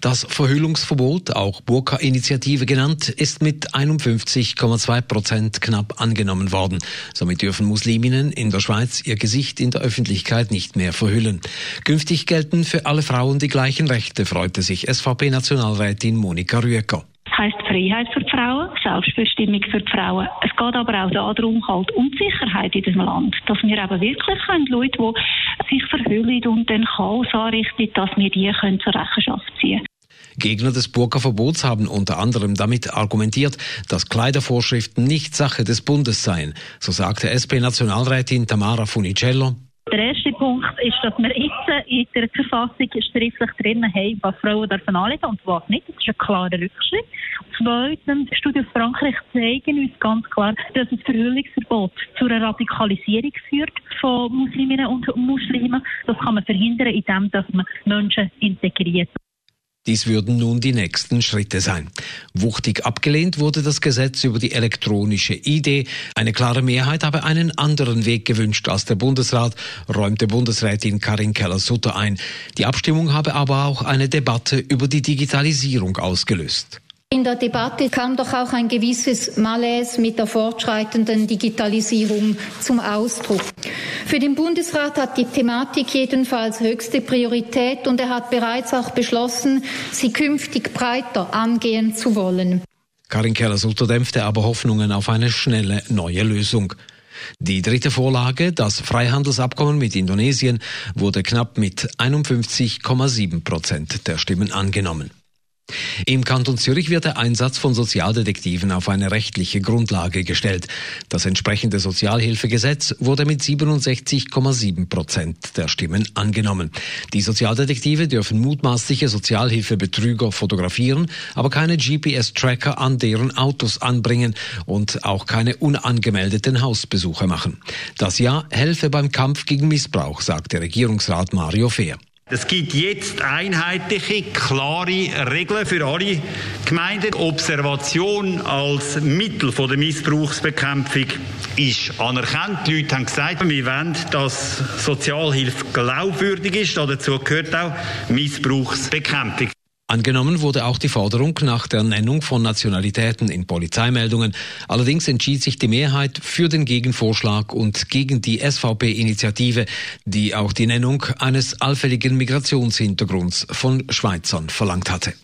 Das Verhüllungsverbot, auch Burka-Initiative genannt, ist mit 51,2 Prozent knapp angenommen worden. Somit dürfen Musliminnen in der Schweiz ihr Gesicht in der Öffentlichkeit nicht mehr verhüllen. Künftig gelten für alle Frauen die gleichen Rechte, freute sich SVP-Nationalrätin Monika Rüecker heisst Freiheit für die Frauen, Selbstbestimmung für die Frauen. Es geht aber auch darum, halt um die Sicherheit in diesem Land. Dass wir eben wirklich können, Leute, die sich verhüllen und den Chaos anrichten, dass wir die können zur Rechenschaft ziehen Gegner des Burka-Verbots haben unter anderem damit argumentiert, dass Kleidervorschriften nicht Sache des Bundes seien. So sagte SP-Nationalrätin Tamara Funicello. Der erste Punkt ist, dass wir jetzt in der Verfassung schriftlich drinnen haben, was Frauen dürfen anlegen und was nicht. Das ist ein klarer Rückschritt. Zweitens, Studien aus Frankreich zeigen uns ganz klar, dass das Verhüllungsverbot zu einer Radikalisierung führt von Musliminnen und Muslimen. Das kann man verhindern, indem man Menschen integriert. Dies würden nun die nächsten Schritte sein. Wuchtig abgelehnt wurde das Gesetz über die elektronische Idee. Eine klare Mehrheit habe einen anderen Weg gewünscht als der Bundesrat, räumte Bundesrätin Karin Keller-Sutter ein. Die Abstimmung habe aber auch eine Debatte über die Digitalisierung ausgelöst. In der Debatte kam doch auch ein gewisses Malaise mit der fortschreitenden Digitalisierung zum Ausdruck. Für den Bundesrat hat die Thematik jedenfalls höchste Priorität und er hat bereits auch beschlossen, sie künftig breiter angehen zu wollen. Karin Keller-Sutter dämpfte aber Hoffnungen auf eine schnelle neue Lösung. Die dritte Vorlage, das Freihandelsabkommen mit Indonesien, wurde knapp mit 51,7 Prozent der Stimmen angenommen. Im Kanton Zürich wird der Einsatz von Sozialdetektiven auf eine rechtliche Grundlage gestellt. Das entsprechende Sozialhilfegesetz wurde mit 67,7 Prozent der Stimmen angenommen. Die Sozialdetektive dürfen mutmaßliche Sozialhilfebetrüger fotografieren, aber keine GPS-Tracker an deren Autos anbringen und auch keine unangemeldeten Hausbesuche machen. Das Jahr helfe beim Kampf gegen Missbrauch, sagte Regierungsrat Mario Fehr. Es gibt jetzt einheitliche, klare Regeln für alle Gemeinden. Observation als Mittel der Missbrauchsbekämpfung ist anerkannt. Die Leute haben gesagt, wir wollen, dass Sozialhilfe glaubwürdig ist. Dazu gehört auch Missbrauchsbekämpfung. Angenommen wurde auch die Forderung nach der Nennung von Nationalitäten in Polizeimeldungen. Allerdings entschied sich die Mehrheit für den Gegenvorschlag und gegen die SVP-Initiative, die auch die Nennung eines allfälligen Migrationshintergrunds von Schweizern verlangt hatte.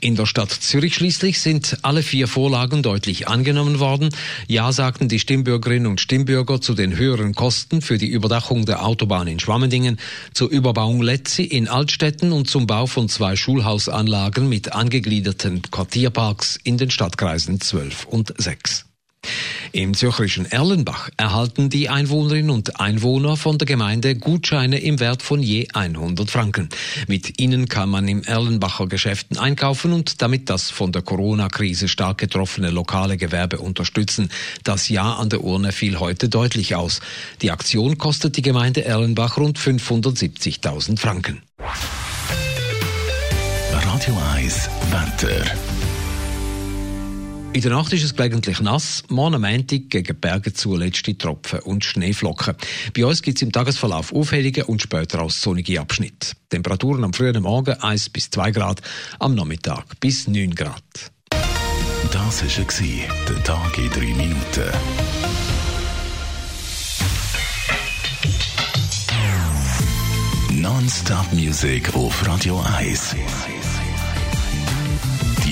In der Stadt Zürich schließlich sind alle vier Vorlagen deutlich angenommen worden. Ja sagten die Stimmbürgerinnen und Stimmbürger zu den höheren Kosten für die Überdachung der Autobahn in Schwammendingen, zur Überbauung Letzi in Altstetten und zum Bau von zwei Schulhausanlagen mit angegliederten Quartierparks in den Stadtkreisen 12 und 6. Im zürcherischen Erlenbach erhalten die Einwohnerinnen und Einwohner von der Gemeinde Gutscheine im Wert von je 100 Franken. Mit ihnen kann man im Erlenbacher Geschäften einkaufen und damit das von der Corona-Krise stark getroffene lokale Gewerbe unterstützen. Das Ja an der Urne fiel heute deutlich aus. Die Aktion kostet die Gemeinde Erlenbach rund 570.000 Franken. Radio 1 Wetter. In der Nacht ist es gelegentlich nass, morgen am Montag gegen Berge zu letzte Tropfen und Schneeflocken. Bei uns gibt es im Tagesverlauf auffällige und später auch sonnige Abschnitte. Temperaturen am frühen Morgen 1 bis 2 Grad, am Nachmittag bis 9 Grad. Das war der Tag in 3 Minuten. Non-Stop Music auf Radio 1.